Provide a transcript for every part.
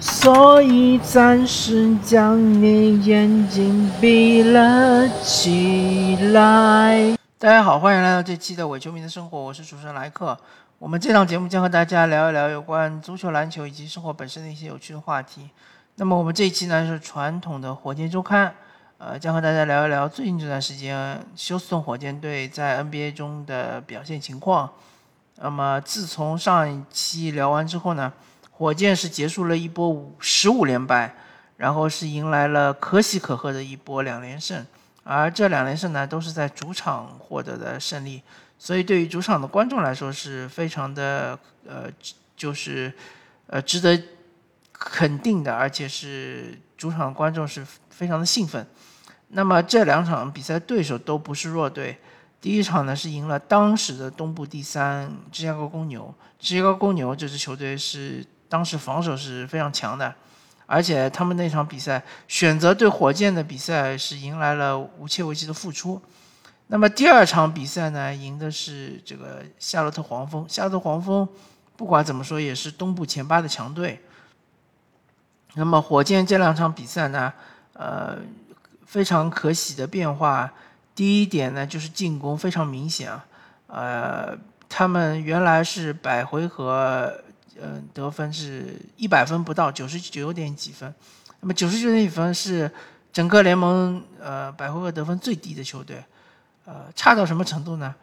所以暂时将你眼睛闭了起来。大家好，欢迎来到这期的伪球迷的生活，我是主持人莱克。我们这档节目将和大家聊一聊有关足球、篮球以及生活本身的一些有趣的话题。那么我们这一期呢是传统的火箭周刊，呃，将和大家聊一聊最近这段时间休斯顿火箭队在 NBA 中的表现情况。那么自从上一期聊完之后呢？火箭是结束了一波五十五连败，然后是迎来了可喜可贺的一波两连胜，而这两连胜呢都是在主场获得的胜利，所以对于主场的观众来说是非常的呃就是呃值得肯定的，而且是主场观众是非常的兴奋。那么这两场比赛对手都不是弱队。第一场呢是赢了当时的东部第三芝加哥公牛。芝加哥公牛这支球队是当时防守是非常强的，而且他们那场比赛选择对火箭的比赛是迎来了无切维奇的复出。那么第二场比赛呢，赢的是这个夏洛特黄蜂。夏洛特黄蜂不管怎么说也是东部前八的强队。那么火箭这两场比赛呢，呃，非常可喜的变化。第一点呢，就是进攻非常明显啊，呃，他们原来是百回合，嗯，得分是一百分不到，九十九点几分，那么九十九点几分是整个联盟呃百回合得分最低的球队，呃，差到什么程度呢？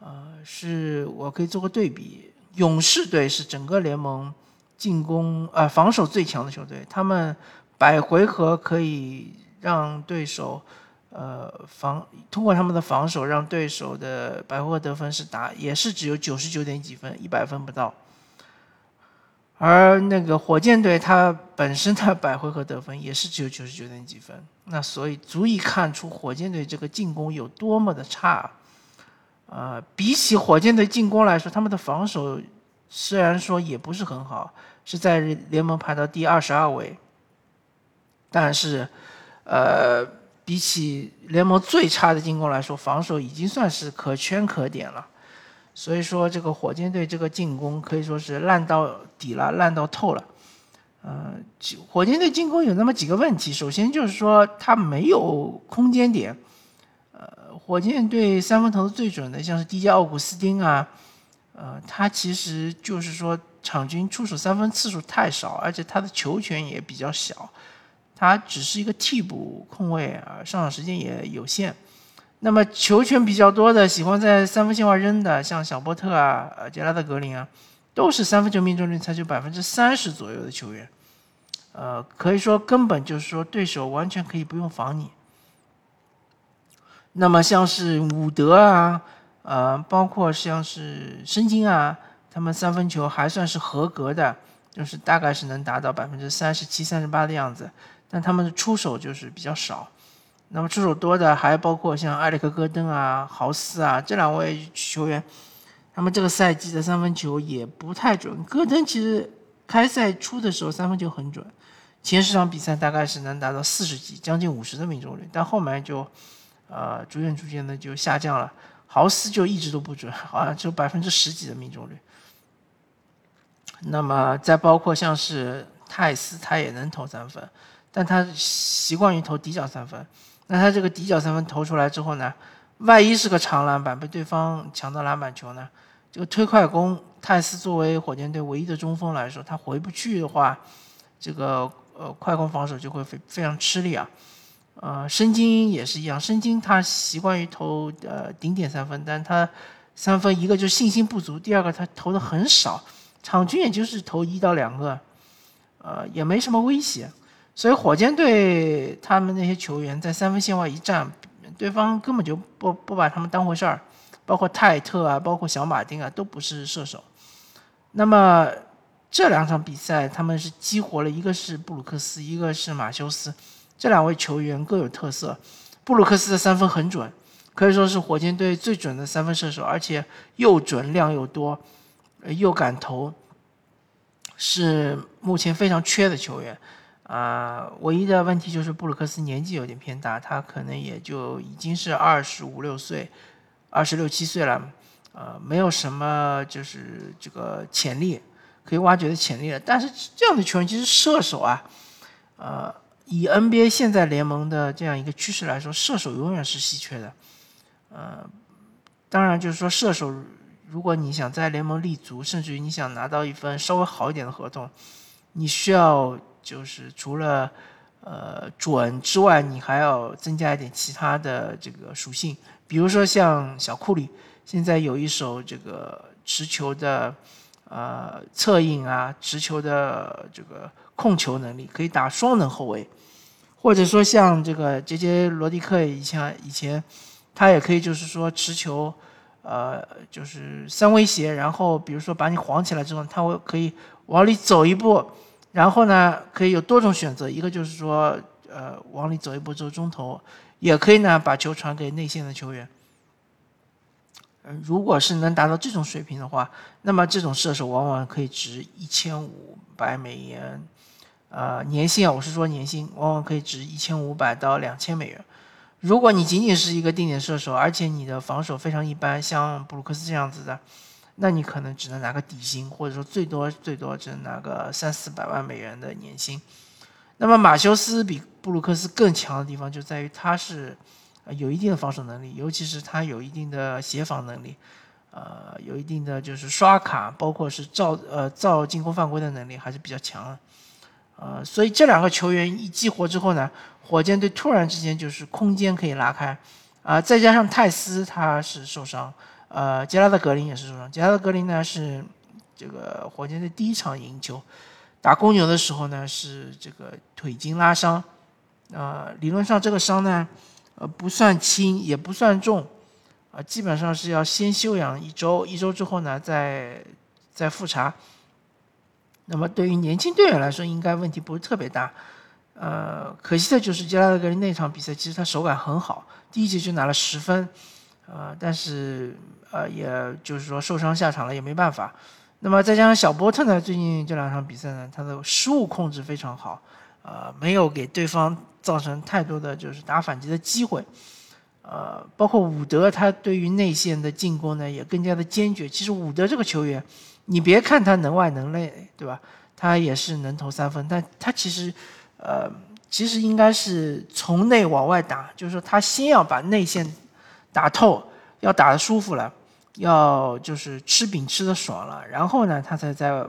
呃，是我可以做个对比，勇士队是整个联盟进攻呃防守最强的球队，他们百回合可以让对手。呃，防通过他们的防守，让对手的百回合得分是达，也是只有九十九点几分，一百分不到。而那个火箭队，它本身的百回合得分也是只有九十九点几分，那所以足以看出火箭队这个进攻有多么的差。呃，比起火箭队进攻来说，他们的防守虽然说也不是很好，是在联盟排到第二十二位，但是，呃。比起联盟最差的进攻来说，防守已经算是可圈可点了。所以说，这个火箭队这个进攻可以说是烂到底了，烂到透了。呃，火箭队进攻有那么几个问题，首先就是说他没有空间点。呃，火箭队三分投的最准的，像是 DJ 奥古斯丁啊，呃，他其实就是说场均出手三分次数太少，而且他的球权也比较小。他只是一个替补控卫啊，上场时间也有限。那么球权比较多的，喜欢在三分线外扔的，像小波特啊、呃杰拉德格林啊，都是三分球命中率才就百分之三十左右的球员。呃，可以说根本就是说对手完全可以不用防你。那么像是伍德啊，呃，包括像是申京啊，他们三分球还算是合格的，就是大概是能达到百分之三十七、三十八的样子。但他们的出手就是比较少，那么出手多的还包括像埃里克·戈登啊、豪斯啊这两位球员，他们这个赛季的三分球也不太准。戈登其实开赛初的时候三分球很准，前十场比赛大概是能达到四十几、将近五十的命中率，但后面就，呃，逐渐逐渐的就下降了。豪斯就一直都不准，好像只有百分之十几的命中率。那么再包括像是泰斯，他也能投三分。但他习惯于投底角三分，那他这个底角三分投出来之后呢，万一是个长篮板被对方抢到篮板球呢，这个推快攻，泰斯作为火箭队唯一的中锋来说，他回不去的话，这个呃快攻防守就会非非常吃力啊。呃，申京也是一样，申京他习惯于投呃顶点三分，但他三分一个就是信心不足，第二个他投的很少，场均也就是投一到两个，呃也没什么威胁。所以火箭队他们那些球员在三分线外一站，对方根本就不不把他们当回事儿，包括泰特啊，包括小马丁啊，都不是射手。那么这两场比赛他们是激活了，一个是布鲁克斯，一个是马修斯，这两位球员各有特色。布鲁克斯的三分很准，可以说是火箭队最准的三分射手，而且又准量又多，又敢投，是目前非常缺的球员。啊，唯一的问题就是布鲁克斯年纪有点偏大，他可能也就已经是二十五六岁，二十六七岁了，呃，没有什么就是这个潜力，可以挖掘的潜力了。但是这样的球员其实射手啊，呃，以 NBA 现在联盟的这样一个趋势来说，射手永远是稀缺的。呃，当然就是说射手，如果你想在联盟立足，甚至于你想拿到一份稍微好一点的合同，你需要就是除了呃准之外，你还要增加一点其他的这个属性，比如说像小库里。现在有一手这个持球的，呃，策应啊，持球的这个控球能力，可以打双能后卫，或者说像这个杰杰罗迪克以前以前，他也可以就是说持球，呃，就是三威胁，然后比如说把你晃起来之后，他会可以往里走一步，然后呢可以有多种选择，一个就是说呃往里走一步做中投，也可以呢把球传给内线的球员。如果是能达到这种水平的话，那么这种射手往往可以值一千五百美元，呃，年薪啊，我是说年薪，往往可以值一千五百到两千美元。如果你仅仅是一个定点射手，而且你的防守非常一般，像布鲁克斯这样子的，那你可能只能拿个底薪，或者说最多最多只能拿个三四百万美元的年薪。那么马修斯比布鲁克斯更强的地方就在于他是。有一定的防守能力，尤其是他有一定的协防能力，呃，有一定的就是刷卡，包括是造呃造进攻犯规的能力还是比较强的，呃，所以这两个球员一激活之后呢，火箭队突然之间就是空间可以拉开，啊，再加上泰斯他是受伤，呃，杰拉德格林也是受伤，杰拉德格林呢是这个火箭队第一场赢球打公牛的时候呢是这个腿筋拉伤，呃，理论上这个伤呢。呃，不算轻，也不算重，啊，基本上是要先休养一周，一周之后呢，再再复查。那么对于年轻队员来说，应该问题不是特别大。呃，可惜的就是杰拉德格林那场比赛，其实他手感很好，第一节就拿了十分，呃，但是呃，也就是说受伤下场了，也没办法。那么再加上小波特呢，最近这两场比赛呢，他的失误控制非常好，呃，没有给对方。造成太多的就是打反击的机会，呃，包括伍德，他对于内线的进攻呢也更加的坚决。其实伍德这个球员，你别看他能外能内，对吧？他也是能投三分，但他其实，呃，其实应该是从内往外打，就是说他先要把内线打透，要打的舒服了，要就是吃饼吃的爽了，然后呢，他才再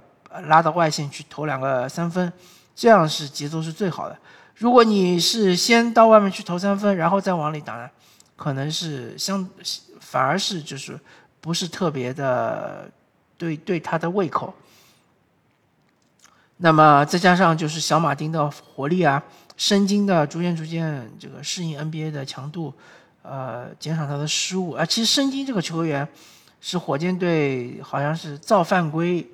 拉到外线去投两个三分，这样是节奏是最好的。如果你是先到外面去投三分，然后再往里打，可能是相反而是就是不是特别的对对他的胃口。那么再加上就是小马丁的活力啊，申京的逐渐逐渐这个适应 NBA 的强度，呃，减少他的失误啊。其实申京这个球员是火箭队好像是造犯规，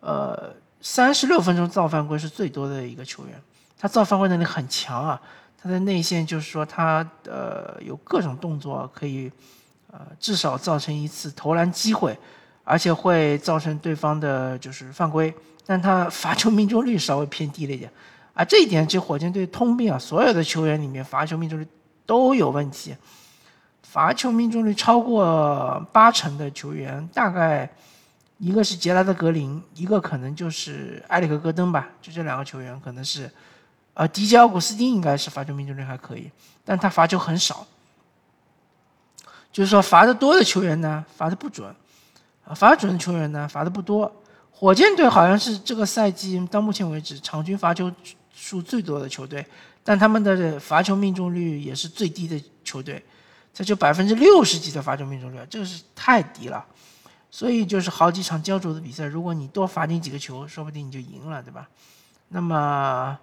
呃，三十六分钟造犯规是最多的一个球员。他造犯规能力很强啊！他的内线就是说，他呃有各种动作可以，呃至少造成一次投篮机会，而且会造成对方的就是犯规，但他罚球命中率稍微偏低了一点，啊这一点就火箭队通病啊，所有的球员里面罚球命中率都有问题，罚球命中率超过八成的球员，大概一个是杰拉德格林，一个可能就是埃里克戈登吧，就这两个球员可能是。呃，迪迦奥古斯丁应该是罚球命中率还可以，但他罚球很少。就是说，罚的多的球员呢，罚的不准；啊，罚准的球员呢，罚的不多。火箭队好像是这个赛季到目前为止场均罚球数最多的球队，但他们的罚球命中率也是最低的球队，这就百分之六十几的罚球命中率，这个是太低了。所以就是好几场焦灼的比赛，如果你多罚进几个球，说不定你就赢了，对吧？那么。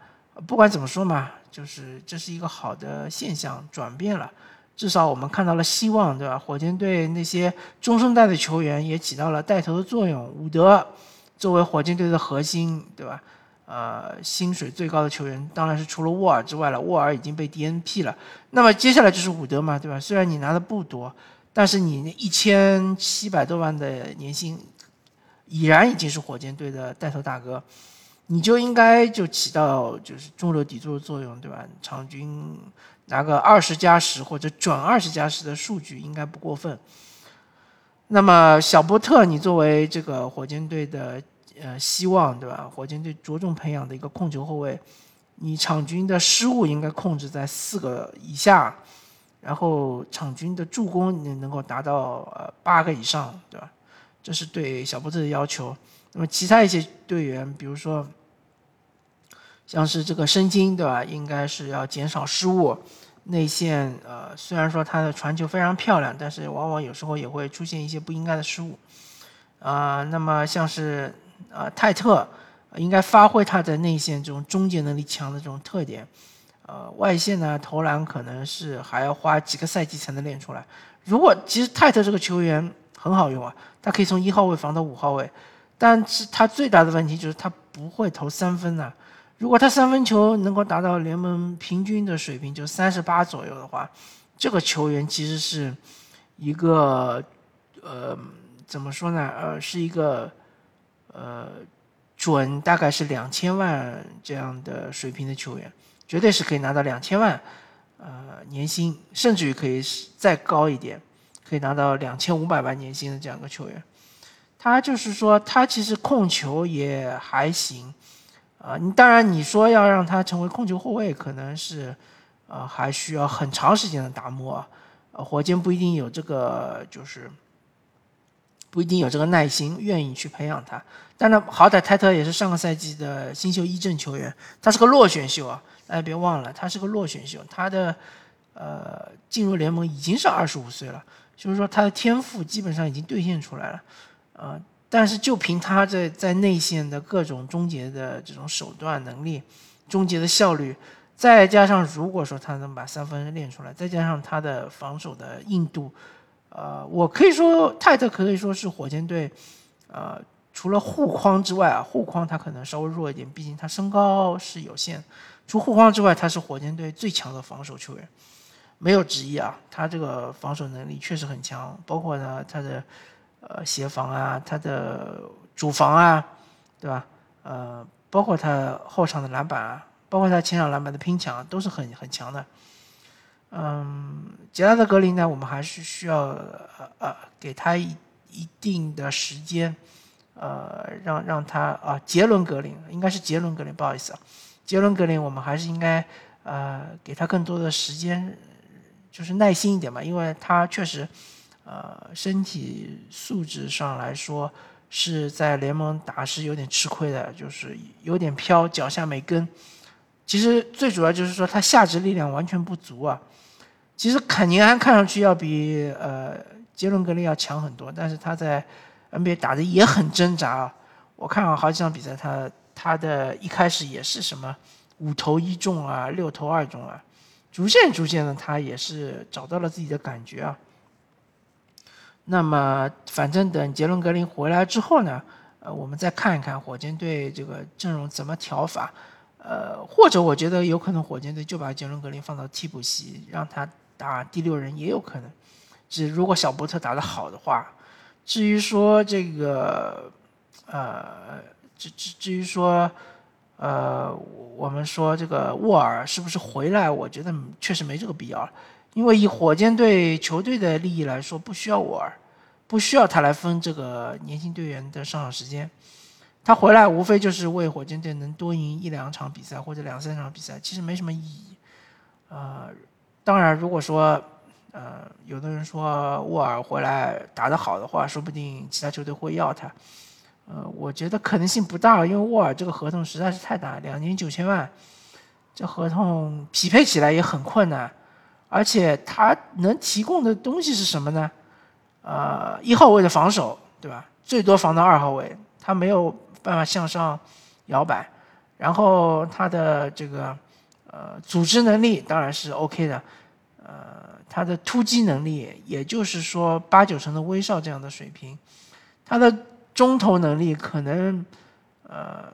不管怎么说嘛，就是这是一个好的现象，转变了，至少我们看到了希望，对吧？火箭队那些中生代的球员也起到了带头的作用。伍德作为火箭队的核心，对吧？呃，薪水最高的球员当然是除了沃尔之外了，沃尔已经被 DNP 了。那么接下来就是伍德嘛，对吧？虽然你拿的不多，但是你那一千七百多万的年薪，已然已经是火箭队的带头大哥。你就应该就起到就是中流砥柱的作用，对吧？场均拿个二十加十或者准二十加十的数据应该不过分。那么小波特，你作为这个火箭队的呃希望，对吧？火箭队着重培养的一个控球后卫，你场均的失误应该控制在四个以下，然后场均的助攻你能够达到呃八个以上，对吧？这是对小波特的要求。那么其他一些队员，比如说像是这个申京，对吧？应该是要减少失误。内线呃，虽然说他的传球非常漂亮，但是往往有时候也会出现一些不应该的失误，啊，那么像是呃泰特，应该发挥他在内线这种终结能力强的这种特点，呃，外线呢投篮可能是还要花几个赛季才能练出来。如果其实泰特这个球员很好用啊，他可以从一号位防到五号位，但是他最大的问题就是他不会投三分呐。如果他三分球能够达到联盟平均的水平，就三十八左右的话，这个球员其实是一个呃，怎么说呢？呃，是一个呃，准大概是两千万这样的水平的球员，绝对是可以拿到两千万呃年薪，甚至于可以再高一点，可以拿到两千五百万年薪的这样一个球员。他就是说，他其实控球也还行。啊，你当然你说要让他成为控球后卫，可能是，呃，还需要很长时间的打磨，呃，火箭不一定有这个，就是不一定有这个耐心，愿意去培养他。但是好歹泰特也是上个赛季的新秀一阵球员，他是个落选秀啊，大家别忘了，他是个落选秀，他的呃进入联盟已经是二十五岁了，就是说他的天赋基本上已经兑现出来了，呃。但是就凭他在在内线的各种终结的这种手段能力，终结的效率，再加上如果说他能把三分练出来，再加上他的防守的硬度，呃，我可以说泰特可以说是火箭队，呃，除了护框之外啊，护框他可能稍微弱一点，毕竟他身高是有限。除护框之外，他是火箭队最强的防守球员，没有之一啊。他这个防守能力确实很强，包括呢他的。呃，协防啊，他的主防啊，对吧？呃，包括他后场的篮板啊，包括他前场篮板的拼抢，啊都是很很强的。嗯，杰拉德格林呢，我们还是需要呃呃给他一一定的时间，呃，让让他啊，杰伦格林应该是杰伦格林，不好意思啊，杰伦格林，我们还是应该呃给他更多的时间，就是耐心一点嘛，因为他确实。呃，身体素质上来说是在联盟打是有点吃亏的，就是有点飘，脚下没跟。其实最主要就是说他下肢力量完全不足啊。其实坎宁安看上去要比呃杰伦格林要强很多，但是他在 NBA 打的也很挣扎啊。我看了好几场比赛，他他的一开始也是什么五投一中啊，六投二中啊，逐渐逐渐的他也是找到了自己的感觉啊。那么，反正等杰伦格林回来之后呢，呃，我们再看一看火箭队这个阵容怎么调法，呃，或者我觉得有可能火箭队就把杰伦格林放到替补席，让他打第六人也有可能。只如果小波特打得好的话，至于说这个，呃，至至至于说，呃，我们说这个沃尔是不是回来，我觉得确实没这个必要。因为以火箭队球队的利益来说，不需要沃尔，不需要他来分这个年轻队员的上场时间。他回来无非就是为火箭队能多赢一两场比赛或者两三场比赛，其实没什么意义。呃，当然，如果说呃有的人说沃尔回来打得好的话，说不定其他球队会要他。呃，我觉得可能性不大，因为沃尔这个合同实在是太大，两年九千万，这合同匹配起来也很困难。而且他能提供的东西是什么呢？呃，一号位的防守，对吧？最多防到二号位，他没有办法向上摇摆。然后他的这个呃组织能力当然是 OK 的，呃，他的突击能力，也就是说八九成的威少这样的水平，他的中投能力可能呃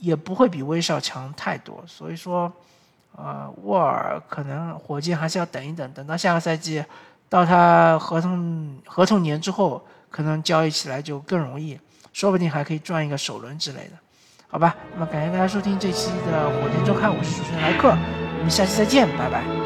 也不会比威少强太多，所以说。呃，沃尔可能火箭还是要等一等，等到下个赛季，到他合同合同年之后，可能交易起来就更容易，说不定还可以赚一个首轮之类的，好吧？那么感谢大家收听这期的火箭周刊，我是主持人莱克，我们下期再见，拜拜。